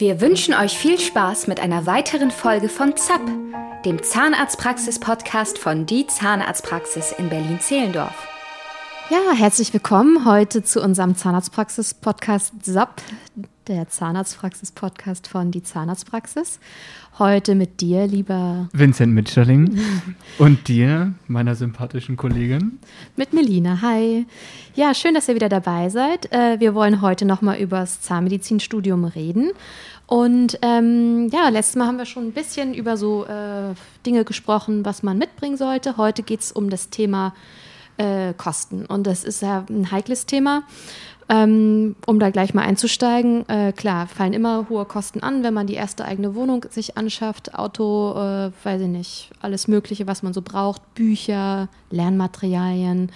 Wir wünschen euch viel Spaß mit einer weiteren Folge von ZAP, dem Zahnarztpraxis-Podcast von Die Zahnarztpraxis in Berlin-Zehlendorf. Ja, herzlich willkommen heute zu unserem Zahnarztpraxis-Podcast ZAP, der Zahnarztpraxis-Podcast von Die Zahnarztpraxis. Heute mit dir, lieber Vincent Mitscherling und dir, meiner sympathischen Kollegin. Mit Melina. Hi. Ja, schön, dass ihr wieder dabei seid. Äh, wir wollen heute nochmal über das Zahnmedizinstudium reden. Und ähm, ja, letztes Mal haben wir schon ein bisschen über so äh, Dinge gesprochen, was man mitbringen sollte. Heute geht es um das Thema äh, Kosten. Und das ist ja ein heikles Thema. Ähm, um da gleich mal einzusteigen, äh, klar, fallen immer hohe Kosten an, wenn man die erste eigene Wohnung sich anschafft, Auto, äh, weiß ich nicht, alles Mögliche, was man so braucht, Bücher, Lernmaterialien.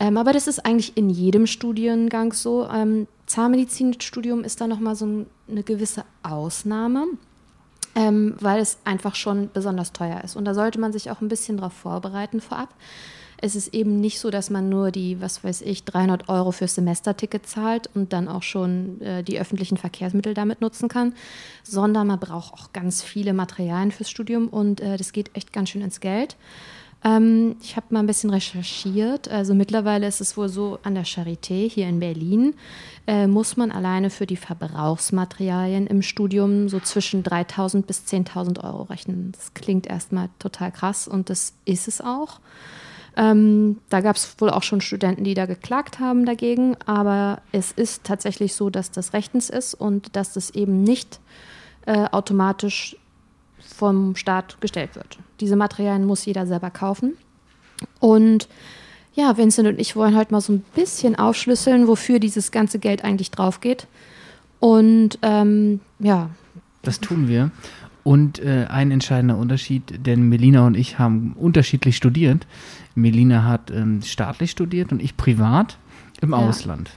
Ähm, aber das ist eigentlich in jedem Studiengang so. Ähm, Zahnmedizinstudium ist da nochmal so ein, eine gewisse Ausnahme, ähm, weil es einfach schon besonders teuer ist. Und da sollte man sich auch ein bisschen darauf vorbereiten vorab. Es ist eben nicht so, dass man nur die, was weiß ich, 300 Euro fürs Semesterticket zahlt und dann auch schon äh, die öffentlichen Verkehrsmittel damit nutzen kann, sondern man braucht auch ganz viele Materialien fürs Studium und äh, das geht echt ganz schön ins Geld. Ähm, ich habe mal ein bisschen recherchiert. Also mittlerweile ist es wohl so, an der Charité hier in Berlin äh, muss man alleine für die Verbrauchsmaterialien im Studium so zwischen 3.000 bis 10.000 Euro rechnen. Das klingt erstmal total krass und das ist es auch. Ähm, da gab es wohl auch schon Studenten, die da geklagt haben dagegen, aber es ist tatsächlich so, dass das rechtens ist und dass das eben nicht äh, automatisch vom Staat gestellt wird. Diese Materialien muss jeder selber kaufen. Und ja, Vincent und ich wollen heute mal so ein bisschen aufschlüsseln, wofür dieses ganze Geld eigentlich drauf geht. Und ähm, ja. Das tun wir. Und äh, ein entscheidender Unterschied, denn Melina und ich haben unterschiedlich studiert. Melina hat ähm, staatlich studiert und ich privat im ja. Ausland.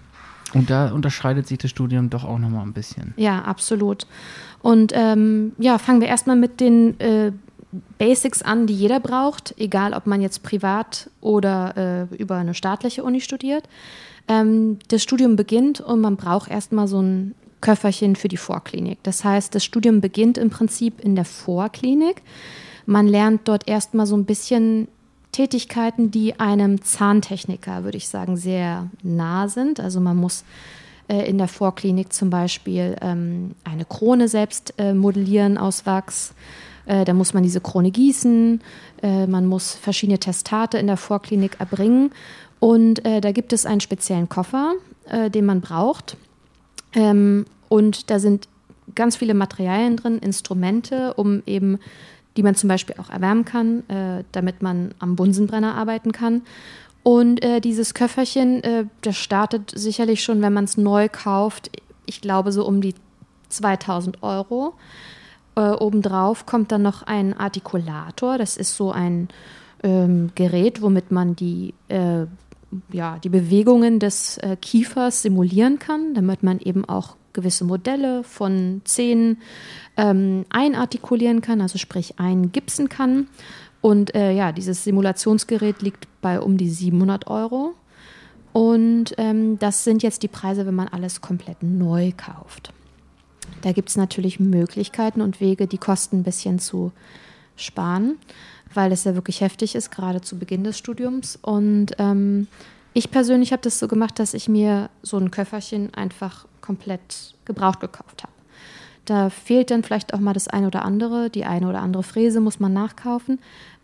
Und da unterscheidet sich das Studium doch auch nochmal ein bisschen. Ja, absolut. Und ähm, ja, fangen wir erstmal mit den äh, Basics an, die jeder braucht, egal ob man jetzt privat oder äh, über eine staatliche Uni studiert. Ähm, das Studium beginnt und man braucht erstmal so ein Köfferchen für die Vorklinik. Das heißt, das Studium beginnt im Prinzip in der Vorklinik. Man lernt dort erstmal so ein bisschen Tätigkeiten, die einem Zahntechniker, würde ich sagen, sehr nah sind. Also man muss äh, in der Vorklinik zum Beispiel ähm, eine Krone selbst äh, modellieren aus Wachs. Äh, da muss man diese Krone gießen. Äh, man muss verschiedene Testate in der Vorklinik erbringen. Und äh, da gibt es einen speziellen Koffer, den man braucht. Ähm, und da sind ganz viele Materialien drin, Instrumente, um eben die man zum Beispiel auch erwärmen kann, äh, damit man am Bunsenbrenner arbeiten kann. Und äh, dieses Köfferchen, äh, das startet sicherlich schon, wenn man es neu kauft, ich glaube so um die 2000 Euro. Äh, obendrauf kommt dann noch ein Artikulator, das ist so ein ähm, Gerät, womit man die äh, ja, die Bewegungen des äh, Kiefers simulieren kann, damit man eben auch gewisse Modelle von Zähnen ähm, einartikulieren kann, also sprich eingipsen kann. Und äh, ja, dieses Simulationsgerät liegt bei um die 700 Euro. Und ähm, das sind jetzt die Preise, wenn man alles komplett neu kauft. Da gibt es natürlich Möglichkeiten und Wege, die Kosten ein bisschen zu sparen, weil es ja wirklich heftig ist, gerade zu Beginn des Studiums. Und ähm, ich persönlich habe das so gemacht, dass ich mir so ein Köfferchen einfach komplett gebraucht gekauft habe. Da fehlt dann vielleicht auch mal das eine oder andere, die eine oder andere Fräse muss man nachkaufen,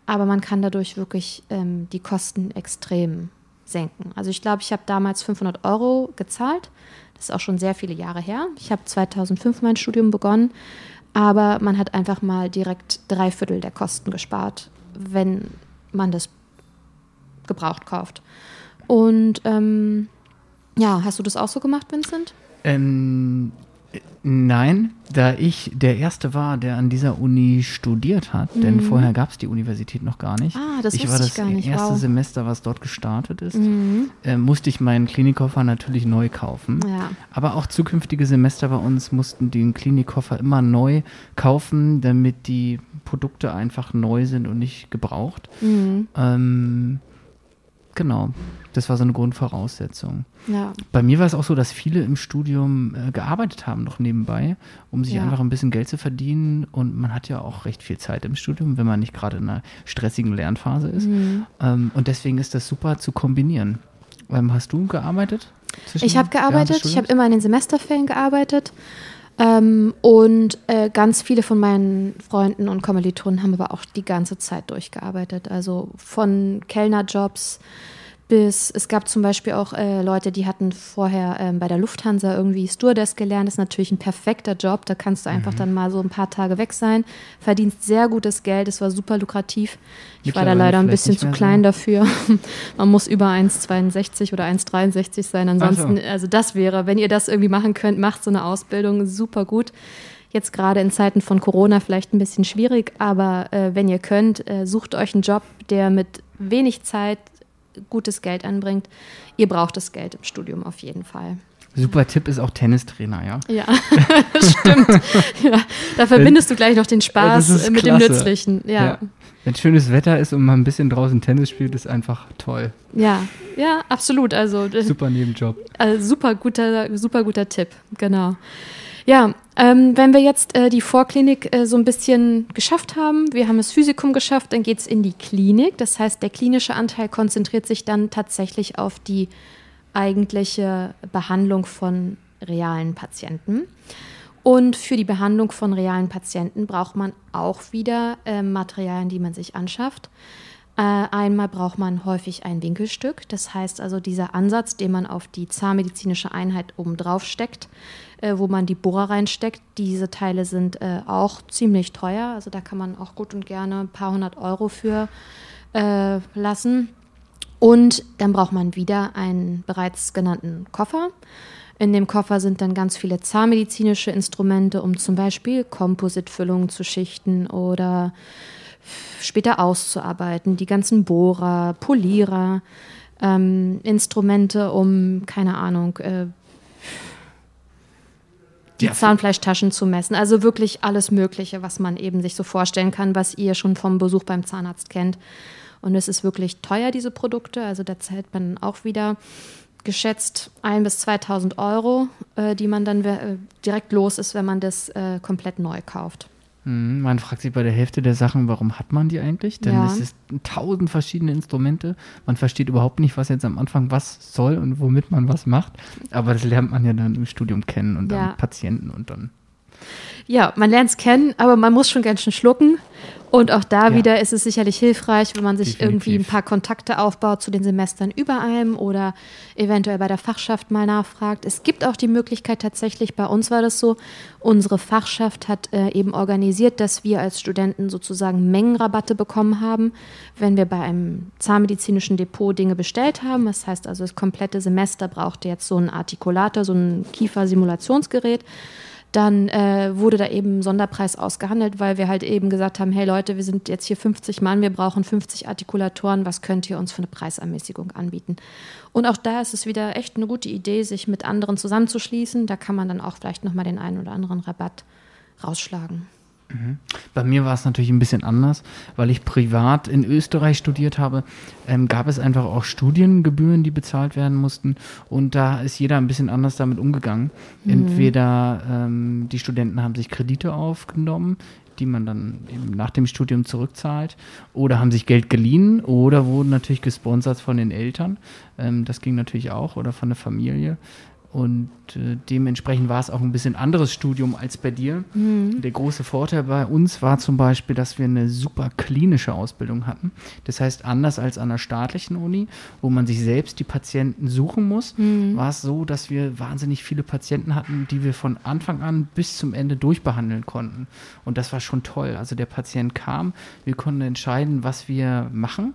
aber man kann dadurch wirklich ähm, die Kosten extrem senken. Also ich glaube, ich habe damals 500 Euro gezahlt. Das ist auch schon sehr viele Jahre her. Ich habe 2005 mein Studium begonnen, aber man hat einfach mal direkt drei Viertel der Kosten gespart, wenn man das gebraucht kauft. Und ähm, ja, hast du das auch so gemacht, Vincent? Ähm, nein, da ich der Erste war, der an dieser Uni studiert hat, mhm. denn vorher gab es die Universität noch gar nicht. Ah, das ich war das ich erste wow. Semester, was dort gestartet ist. Mhm. Äh, musste ich meinen Klinikkoffer natürlich neu kaufen. Ja. Aber auch zukünftige Semester bei uns mussten den Klinikkoffer immer neu kaufen, damit die Produkte einfach neu sind und nicht gebraucht. Mhm. Ähm, Genau. Das war so eine Grundvoraussetzung. Ja. Bei mir war es auch so, dass viele im Studium äh, gearbeitet haben, noch nebenbei, um sich Ja. einfach ein bisschen Geld zu verdienen. Und man hat ja auch recht viel Zeit im Studium, wenn man nicht gerade in einer stressigen Lernphase ist. Mhm. Ähm, und deswegen ist das super zu kombinieren. Ähm, hast du gearbeitet? Ich habe gearbeitet, ich habe immer in den Semesterferien gearbeitet. Ähm, und äh, ganz viele von meinen Freunden und Kommilitonen haben aber auch die ganze Zeit durchgearbeitet. Also von Kellnerjobs bis, es gab zum Beispiel auch äh, Leute, die hatten vorher ähm, bei der Lufthansa irgendwie Stewardess gelernt. Das ist natürlich ein perfekter Job. Da kannst du einfach Mhm. dann mal so ein paar Tage weg sein. Verdienst sehr gutes Geld. Es war super lukrativ. Ich war da leider ein bisschen zu klein dafür. Man muss über 1,62 oder 1,63 sein. Ansonsten, so. also das wäre, wenn ihr das irgendwie machen könnt, macht so eine Ausbildung super gut. Jetzt gerade in Zeiten von Corona vielleicht ein bisschen schwierig, aber äh, wenn ihr könnt, äh, sucht euch einen Job, der mit wenig Zeit gutes Geld anbringt. Ihr braucht das Geld im Studium auf jeden Fall. Super Tipp ist auch Tennistrainer, ja. Ja, stimmt. ja, da verbindest du gleich noch den Spaß äh, mit dem. Nützlichen. Ja. ja. Wenn schönes Wetter ist und man ein bisschen draußen Tennis spielt, ist einfach toll. Ja, absolut. Also, äh, Super Nebenjob. Also super guter, super guter Tipp, genau. Ja, ähm, wenn wir jetzt äh, die Vorklinik äh, so ein bisschen geschafft haben, wir haben das Physikum geschafft, dann geht es in die Klinik. Das heißt, der klinische Anteil konzentriert sich dann tatsächlich auf die eigentliche Behandlung von realen Patienten. Und für die Behandlung von realen Patienten braucht man auch wieder äh, Materialien, die man sich anschafft. Äh, einmal braucht man häufig ein Winkelstück, das heißt also dieser Ansatz, den man auf die zahnmedizinische Einheit oben drauf steckt, äh, wo man die Bohrer reinsteckt. Diese Teile sind äh, auch ziemlich teuer, also da kann man auch gut und gerne ein paar hundert Euro für lassen. Und dann braucht man wieder einen bereits genannten Koffer. In dem Koffer sind dann ganz viele zahnmedizinische Instrumente, um zum Beispiel Kompositfüllungen zu schichten oder später auszuarbeiten. Die ganzen Bohrer, Polierer, ähm, Instrumente, um, keine Ahnung, äh, die Zahnfleischtaschen zu messen. Also wirklich alles Mögliche, was man eben sich so vorstellen kann, was ihr schon vom Besuch beim Zahnarzt kennt. Und es ist wirklich teuer, diese Produkte. Also da zahlt man auch wieder geschätzt 1.000 bis 2.000 Euro, äh, die man dann äh, direkt los ist, wenn man das äh, komplett neu kauft. Mhm, Man fragt sich bei der Hälfte der Sachen, warum hat man die eigentlich? Denn Ja. es ist tausend verschiedene Instrumente. Man versteht überhaupt nicht, was jetzt am Anfang was soll und womit man was macht. Aber das lernt man ja dann im Studium kennen und dann Ja. Patienten und dann. Ja, man lernt es kennen, aber man muss schon ganz schön schlucken. Und auch da Ja. wieder ist es sicherlich hilfreich, wenn man sich Definitiv. irgendwie ein paar Kontakte aufbaut zu den Semestern über einem oder eventuell bei der Fachschaft mal nachfragt. Es gibt auch die Möglichkeit tatsächlich, bei uns war das so, unsere Fachschaft hat äh, eben organisiert, dass wir als Studenten sozusagen Mengenrabatte bekommen haben, wenn wir bei einem zahnmedizinischen Depot Dinge bestellt haben. Das heißt also, das komplette Semester brauchte jetzt so einen Artikulator, so ein Kiefersimulationsgerät dann äh, wurde da eben ein Sonderpreis ausgehandelt, weil wir halt eben gesagt haben, hey Leute, wir sind jetzt hier 50 Mann, wir brauchen 50 Artikulatoren, was könnt ihr uns für eine Preisermäßigung anbieten? Und auch da ist es wieder echt eine gute Idee, sich mit anderen zusammenzuschließen. Da kann man dann auch vielleicht nochmal den einen oder anderen Rabatt rausschlagen. Bei mir war es natürlich ein bisschen anders, weil ich privat in Österreich studiert habe, ähm, gab es einfach auch Studiengebühren, die bezahlt werden mussten. Und da ist jeder ein bisschen anders damit umgegangen. Entweder ähm, die Studenten haben sich Kredite aufgenommen, die man dann eben nach dem Studium zurückzahlt, oder haben sich Geld geliehen oder wurden natürlich gesponsert von den Eltern. Ähm, das ging natürlich auch oder von der Familie. Und äh, dementsprechend war es auch ein bisschen anderes Studium als bei dir. Der große Vorteil bei uns war zum Beispiel, dass wir eine super klinische Ausbildung hatten. Das heißt, anders als an der staatlichen Uni, wo man sich selbst die Patienten suchen muss, war es so, dass wir wahnsinnig viele Patienten hatten, die wir von Anfang an bis zum Ende durchbehandeln konnten. Und das war schon toll. Also der Patient kam, wir konnten entscheiden, was wir machen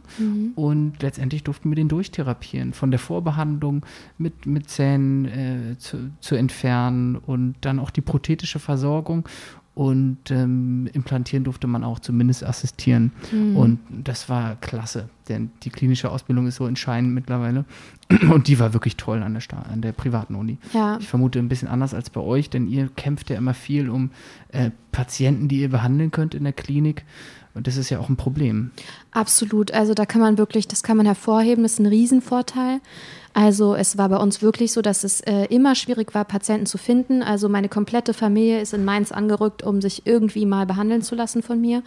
und letztendlich durften wir den durchtherapieren. Von der Vorbehandlung mit, mit Zähnen äh, zu, zu entfernen und dann auch die prothetische Versorgung. Und ähm, implantieren durfte man auch zumindest assistieren. Und das war klasse, denn die klinische Ausbildung ist so entscheidend mittlerweile. Und die war wirklich toll an der, Sta an der privaten Uni. Ja. Ich vermute ein bisschen anders als bei euch, denn ihr kämpft ja immer viel um äh, Patienten, die ihr behandeln könnt in der Klinik. Und das ist ja auch ein Problem. Absolut. Also da kann man wirklich, das kann man hervorheben, das ist ein Riesenvorteil. Also es war bei uns wirklich so, dass es äh, immer schwierig war, Patienten zu finden. Also meine komplette Familie ist in Mainz angerückt, um sich irgendwie mal behandeln zu lassen von mir.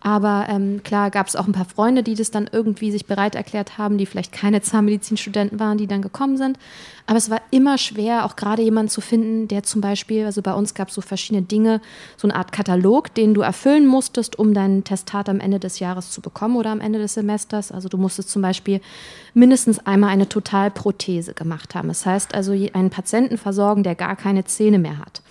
Aber ähm, klar gab es auch ein paar Freunde, die das dann irgendwie sich bereit erklärt haben, die vielleicht keine Zahnmedizinstudenten waren, die dann gekommen sind. Aber es war immer schwer, auch gerade jemanden zu finden, der zum Beispiel, also bei uns gab es so verschiedene Dinge, so eine Art Katalog, den du erfüllen musstest, um deinen Testat am Ende des Jahres zu bekommen oder am Ende des Semesters. Also du musstest zum Beispiel mindestens einmal eine Totalprothese gemacht haben. Das heißt also einen Patienten versorgen, der gar keine Zähne mehr hat.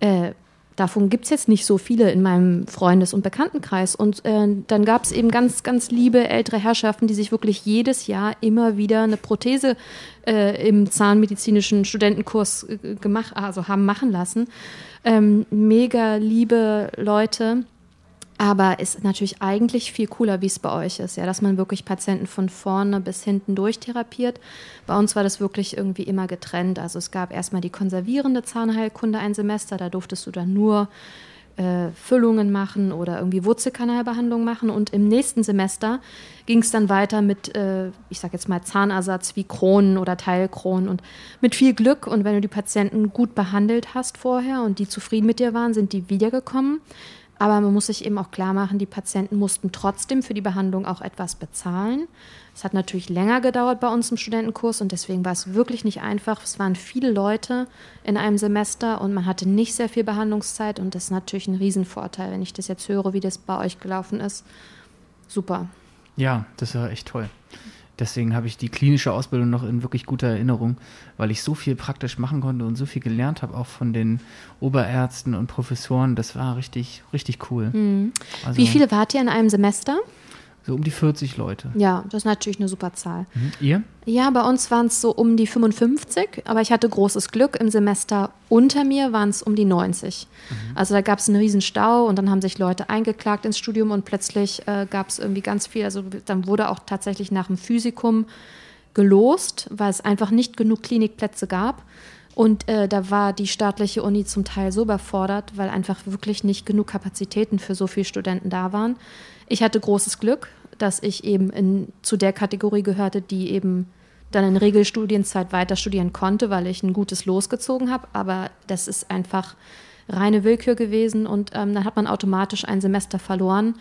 Äh, Davon gibt es jetzt nicht so viele in meinem Freundes- und Bekanntenkreis. Und äh, dann gab es eben ganz, ganz liebe ältere Herrschaften, die sich wirklich jedes Jahr immer wieder eine Prothese äh, im zahnmedizinischen Studentenkurs äh, gemacht, also haben machen lassen. Ähm, mega liebe Leute aber ist natürlich eigentlich viel cooler, wie es bei euch ist, ja, dass man wirklich Patienten von vorne bis hinten durchtherapiert. Bei uns war das wirklich irgendwie immer getrennt. Also es gab erstmal die konservierende Zahnheilkunde ein Semester, da durftest du dann nur äh, Füllungen machen oder irgendwie Wurzelkanalbehandlung machen. Und im nächsten Semester ging es dann weiter mit, äh, ich sag jetzt mal, Zahnersatz wie Kronen oder Teilkronen und mit viel Glück. Und wenn du die Patienten gut behandelt hast vorher und die zufrieden mit dir waren, sind die wiedergekommen. Aber man muss sich eben auch klar machen, die Patienten mussten trotzdem für die Behandlung auch etwas bezahlen. Es hat natürlich länger gedauert bei uns im Studentenkurs und deswegen war es wirklich nicht einfach. Es waren viele Leute in einem Semester und man hatte nicht sehr viel Behandlungszeit und das ist natürlich ein Riesenvorteil, wenn ich das jetzt höre, wie das bei euch gelaufen ist. Super. Ja, das war echt toll. Deswegen habe ich die klinische Ausbildung noch in wirklich guter Erinnerung, weil ich so viel praktisch machen konnte und so viel gelernt habe, auch von den Oberärzten und Professoren. Das war richtig, richtig cool. Mhm. Also, Wie viele wart ihr in einem Semester? So um die 40 Leute. Ja, das ist natürlich eine super Zahl. Mhm. Ihr? Ja, bei uns waren es so um die 55, aber ich hatte großes Glück. Im Semester unter mir waren es um die 90. Mhm. Also da gab es einen riesen Stau und dann haben sich Leute eingeklagt ins Studium und plötzlich äh, gab es irgendwie ganz viel. Also dann wurde auch tatsächlich nach dem Physikum gelost, weil es einfach nicht genug Klinikplätze gab. Und äh, da war die staatliche Uni zum Teil so überfordert, weil einfach wirklich nicht genug Kapazitäten für so viele Studenten da waren. Ich hatte großes Glück, dass ich eben in, zu der Kategorie gehörte, die eben dann in Regelstudienzeit weiter studieren konnte, weil ich ein gutes Los gezogen habe. Aber das ist einfach reine Willkür gewesen und ähm, dann hat man automatisch ein Semester verloren.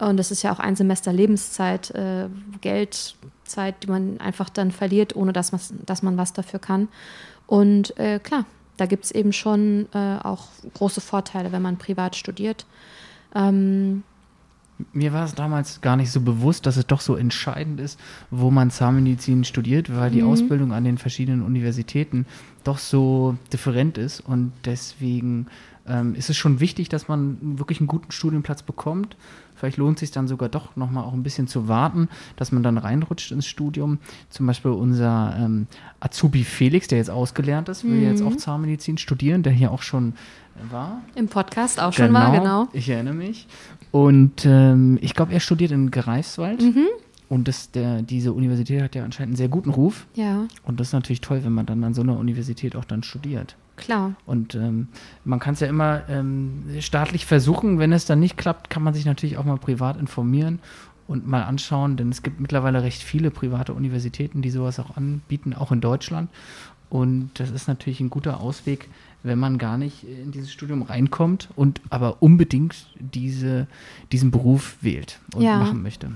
Und das ist ja auch ein Semester Lebenszeit, äh, Geldzeit, die man einfach dann verliert, ohne dass dass man was dafür kann. Und äh, klar, da gibt es eben schon äh, auch große Vorteile, wenn man privat studiert. Ähm, mir war es damals gar nicht so bewusst, dass es doch so entscheidend ist, wo man Zahnmedizin studiert, weil die mhm. Ausbildung an den verschiedenen Universitäten doch so different ist und deswegen ähm, ist es schon wichtig, dass man wirklich einen guten Studienplatz bekommt. Vielleicht lohnt es sich dann sogar doch nochmal auch ein bisschen zu warten, dass man dann reinrutscht ins Studium. Zum Beispiel unser ähm, Azubi Felix, der jetzt ausgelernt ist, will mhm. jetzt auch Zahnmedizin studieren, der hier auch schon war. Im Podcast auch genau, schon war, genau. Ich erinnere mich. Und ähm, ich glaube, er studiert in Greifswald. Mhm. Und das, der, diese Universität hat ja anscheinend einen sehr guten Ruf. Ja. Und das ist natürlich toll, wenn man dann an so einer Universität auch dann studiert. Klar. Und ähm, man kann es ja immer ähm, staatlich versuchen. Wenn es dann nicht klappt, kann man sich natürlich auch mal privat informieren und mal anschauen, denn es gibt mittlerweile recht viele private Universitäten, die sowas auch anbieten, auch in Deutschland. Und das ist natürlich ein guter Ausweg, wenn man gar nicht in dieses Studium reinkommt und aber unbedingt diese, diesen Beruf wählt und ja. machen möchte.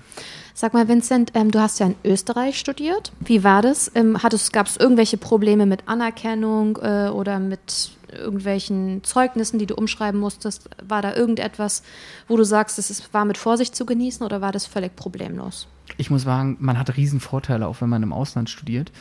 Sag mal, Vincent, ähm, du hast ja in Österreich studiert. Wie war das? Ähm, Gab es irgendwelche Probleme mit Anerkennung äh, oder mit irgendwelchen Zeugnissen, die du umschreiben musstest? War da irgendetwas, wo du sagst, es war mit Vorsicht zu genießen oder war das völlig problemlos? Ich muss sagen, man hat Riesenvorteile, auch wenn man im Ausland studiert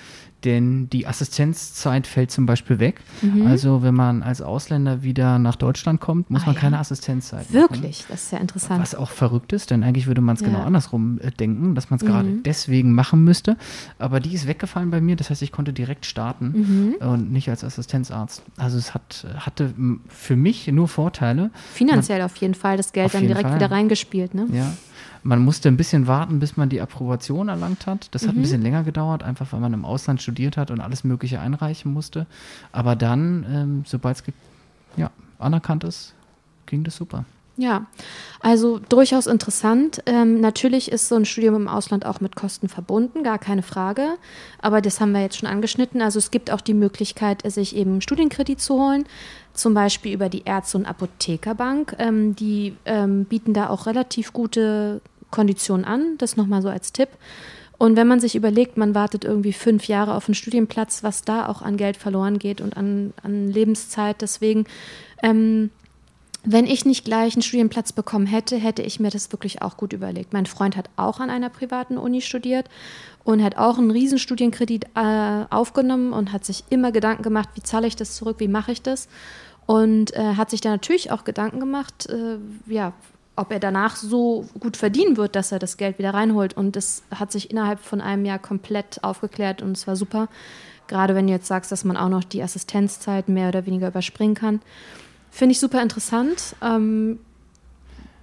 denn die Assistenzzeit fällt zum Beispiel weg. Mhm. Also wenn man als Ausländer wieder nach Deutschland kommt, muss ah, man ja. keine Assistenzzeit Wirklich, machen. das ist ja interessant. Was auch verrückt ist, denn eigentlich würde man es ja. genau andersrum äh, denken, dass man es mhm. gerade deswegen machen müsste. Aber die ist weggefallen bei mir, das heißt, ich konnte direkt starten mhm. und nicht als Assistenzarzt. Also es hat, hatte für mich nur Vorteile. Finanziell man, auf jeden Fall, das Geld dann direkt Fall. wieder reingespielt, ne? Ja. Man musste ein bisschen warten, bis man die Approbation erlangt hat. Das mhm. hat ein mhm. bisschen länger gedauert, einfach weil man im Ausland studiert hat und alles Mögliche einreichen musste. Aber dann, ähm, sobald es ja, anerkannt ist, ging das super. Ja, also durchaus interessant. Ähm, natürlich ist so ein Studium im Ausland auch mit Kosten verbunden, gar keine Frage. Aber das haben wir jetzt schon angeschnitten. Also es gibt auch die Möglichkeit, sich eben Studienkredit zu holen, zum Beispiel über die Ärzte- und Apothekerbank. Ähm, die ähm, bieten da auch relativ gute Konditionen an. Das nochmal so als Tipp. Und wenn man sich überlegt, man wartet irgendwie fünf Jahre auf einen Studienplatz, was da auch an Geld verloren geht und an, an Lebenszeit, deswegen ähm, wenn ich nicht gleich einen Studienplatz bekommen hätte, hätte ich mir das wirklich auch gut überlegt. Mein Freund hat auch an einer privaten Uni studiert und hat auch einen Riesenstudienkredit äh, aufgenommen und hat sich immer Gedanken gemacht, wie zahle ich das zurück, wie mache ich das? Und äh, hat sich da natürlich auch Gedanken gemacht, äh, ja, ob er danach so gut verdienen wird, dass er das Geld wieder reinholt. Und das hat sich innerhalb von einem Jahr komplett aufgeklärt und es war super. Gerade wenn du jetzt sagst, dass man auch noch die Assistenzzeit mehr oder weniger überspringen kann. Finde ich super interessant. Ähm,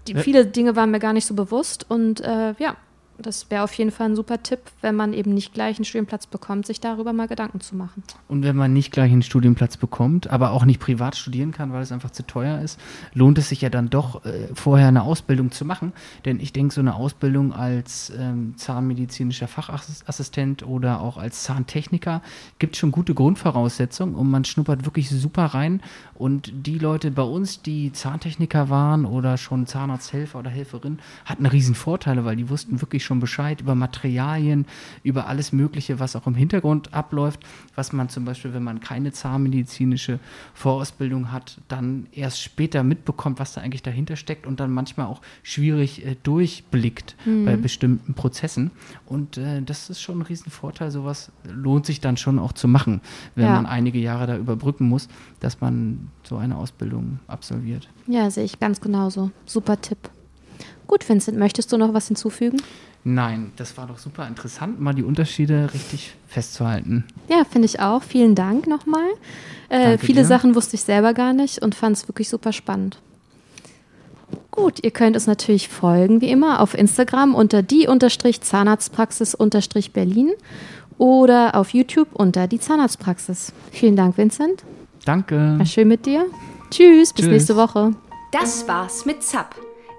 die, viele Dinge waren mir gar nicht so bewusst und äh, ja, das wäre auf jeden Fall ein super Tipp, wenn man eben nicht gleich einen Studienplatz bekommt, sich darüber mal Gedanken zu machen. Und wenn man nicht gleich einen Studienplatz bekommt, aber auch nicht privat studieren kann, weil es einfach zu teuer ist, lohnt es sich ja dann doch, äh, vorher eine Ausbildung zu machen. Denn ich denke, so eine Ausbildung als ähm, zahnmedizinischer Fachassistent oder auch als Zahntechniker gibt schon gute Grundvoraussetzungen und man schnuppert wirklich super rein. Und die Leute bei uns, die Zahntechniker waren oder schon Zahnarzthelfer oder Helferin, hatten riesen Vorteile, weil die wussten wirklich schon Bescheid über Materialien, über alles Mögliche, was auch im Hintergrund abläuft, was man zum Beispiel, wenn man keine zahnmedizinische Vorausbildung hat, dann erst später mitbekommt, was da eigentlich dahinter steckt und dann manchmal auch schwierig äh, durchblickt mhm. bei bestimmten Prozessen. Und äh, das ist schon ein Riesenvorteil. Sowas lohnt sich dann schon auch zu machen, wenn ja. man einige Jahre da überbrücken muss, dass man so eine Ausbildung absolviert. Ja, sehe ich ganz genauso. Super Tipp. Gut, Vincent, möchtest du noch was hinzufügen? Nein, das war doch super interessant, mal die Unterschiede richtig festzuhalten. Ja, finde ich auch. Vielen Dank nochmal. Äh, viele dir. Sachen wusste ich selber gar nicht und fand es wirklich super spannend. Gut, ihr könnt uns natürlich folgen, wie immer, auf Instagram unter die-zahnarztpraxis-berlin oder auf YouTube unter die Zahnarztpraxis. Vielen Dank, Vincent. Danke. War schön mit dir. Tschüss, bis Tschüss. nächste Woche. Das war's mit ZAP